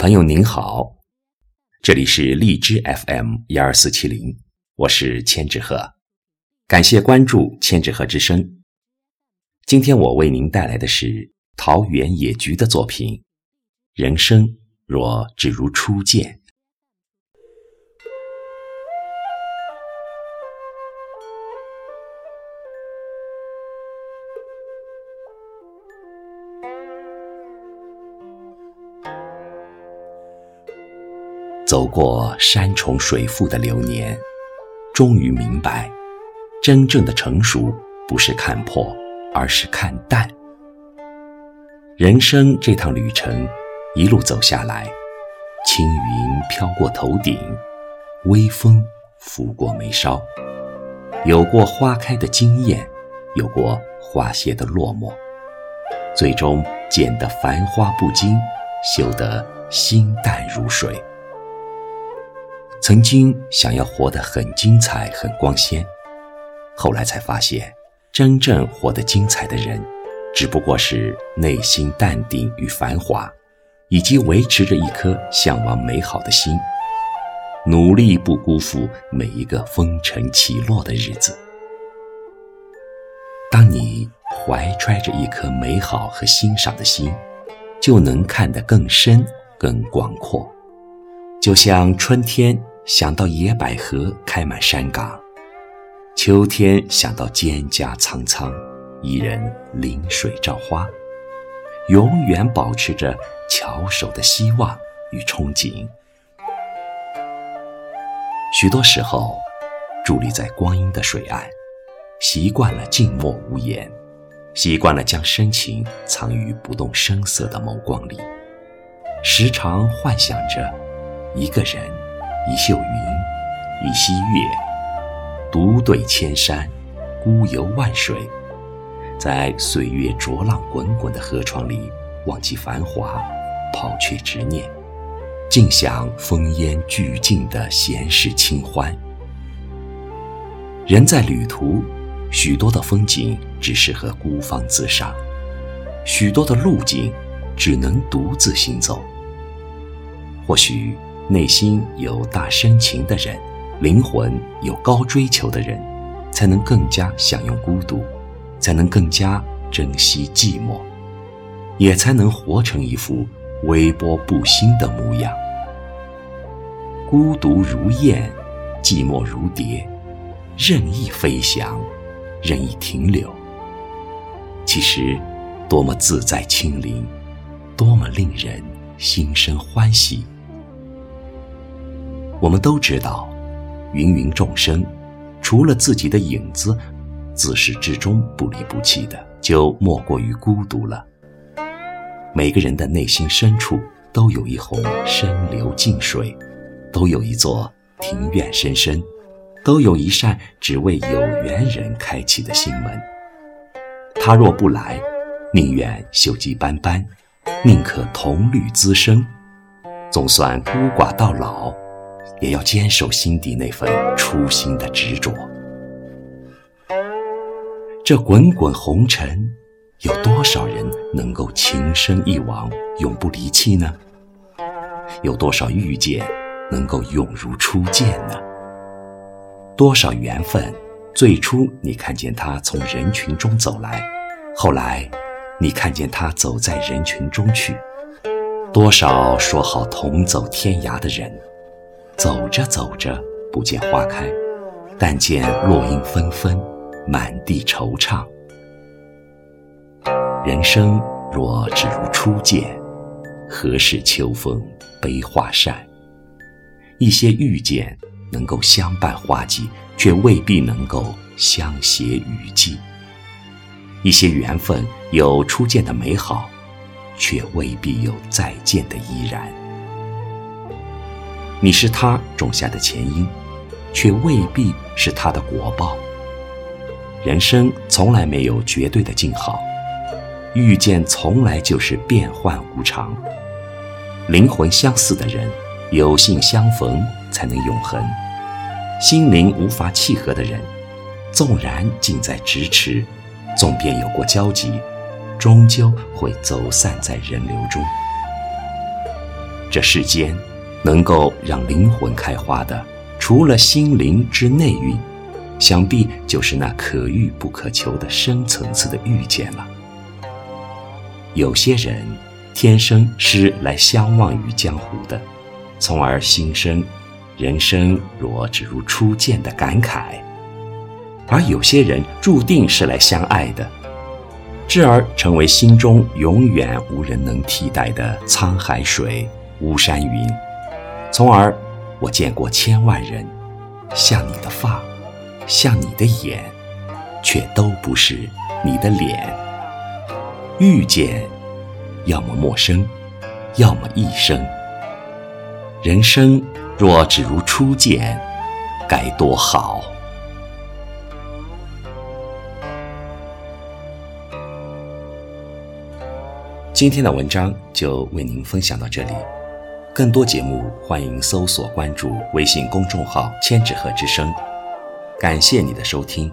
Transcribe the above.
朋友您好，这里是荔枝 FM 幺二四七零，我是千纸鹤，感谢关注千纸鹤之声。今天我为您带来的是桃源野菊的作品《人生若只如初见》。走过山重水复的流年，终于明白，真正的成熟不是看破，而是看淡。人生这趟旅程，一路走下来，青云飘过头顶，微风拂过眉梢，有过花开的惊艳，有过花谢的落寞，最终见得繁花不惊，修得心淡如水。曾经想要活得很精彩、很光鲜，后来才发现，真正活得精彩的人，只不过是内心淡定与繁华，以及维持着一颗向往美好的心，努力不辜负每一个风尘起落的日子。当你怀揣着一颗美好和欣赏的心，就能看得更深、更广阔，就像春天。想到野百合开满山岗，秋天想到蒹葭苍苍，一人临水照花，永远保持着翘首的希望与憧憬。许多时候，伫立在光阴的水岸，习惯了静默无言，习惯了将深情藏于不动声色的眸光里，时常幻想着一个人。一袖云，一溪月，独对千山，孤游万水，在岁月浊浪滚滚的河床里，忘记繁华，抛却执念，尽享风烟俱尽的闲适清欢。人在旅途，许多的风景只适合孤芳自赏，许多的路径只能独自行走。或许。内心有大深情的人，灵魂有高追求的人，才能更加享用孤独，才能更加珍惜寂寞，也才能活成一副微波不兴的模样。孤独如燕，寂寞如蝶，任意飞翔，任意停留。其实，多么自在清灵，多么令人心生欢喜。我们都知道，芸芸众生，除了自己的影子，自始至终不离不弃的，就莫过于孤独了。每个人的内心深处，都有一泓深流静水，都有一座庭院深深，都有一扇只为有缘人开启的心门。他若不来，宁愿锈迹斑斑，宁可铜绿滋生，总算孤寡到老。也要坚守心底那份初心的执着。这滚滚红尘，有多少人能够情深一往，永不离弃呢？有多少遇见能够永如初见呢？多少缘分，最初你看见他从人群中走来，后来你看见他走在人群中去。多少说好同走天涯的人。走着走着，不见花开，但见落英纷纷，满地惆怅。人生若只如初见，何事秋风悲画扇？一些遇见能够相伴花季，却未必能够相携雨季；一些缘分有初见的美好，却未必有再见的依然。你是他种下的前因，却未必是他的果报。人生从来没有绝对的静好，遇见从来就是变幻无常。灵魂相似的人，有幸相逢才能永恒；心灵无法契合的人，纵然近在咫尺，纵便有过交集，终究会走散在人流中。这世间能够让灵魂开花的，除了心灵之内蕴，想必就是那可遇不可求的深层次的遇见了。有些人天生是来相忘于江湖的，从而心生人生若只如初见的感慨；而有些人注定是来相爱的。至而成为心中永远无人能替代的沧海水、巫山云，从而我见过千万人，像你的发，像你的眼，却都不是你的脸。遇见，要么陌生，要么一生。人生若只如初见，该多好。今天的文章就为您分享到这里，更多节目欢迎搜索关注微信公众号“千纸鹤之声”，感谢你的收听。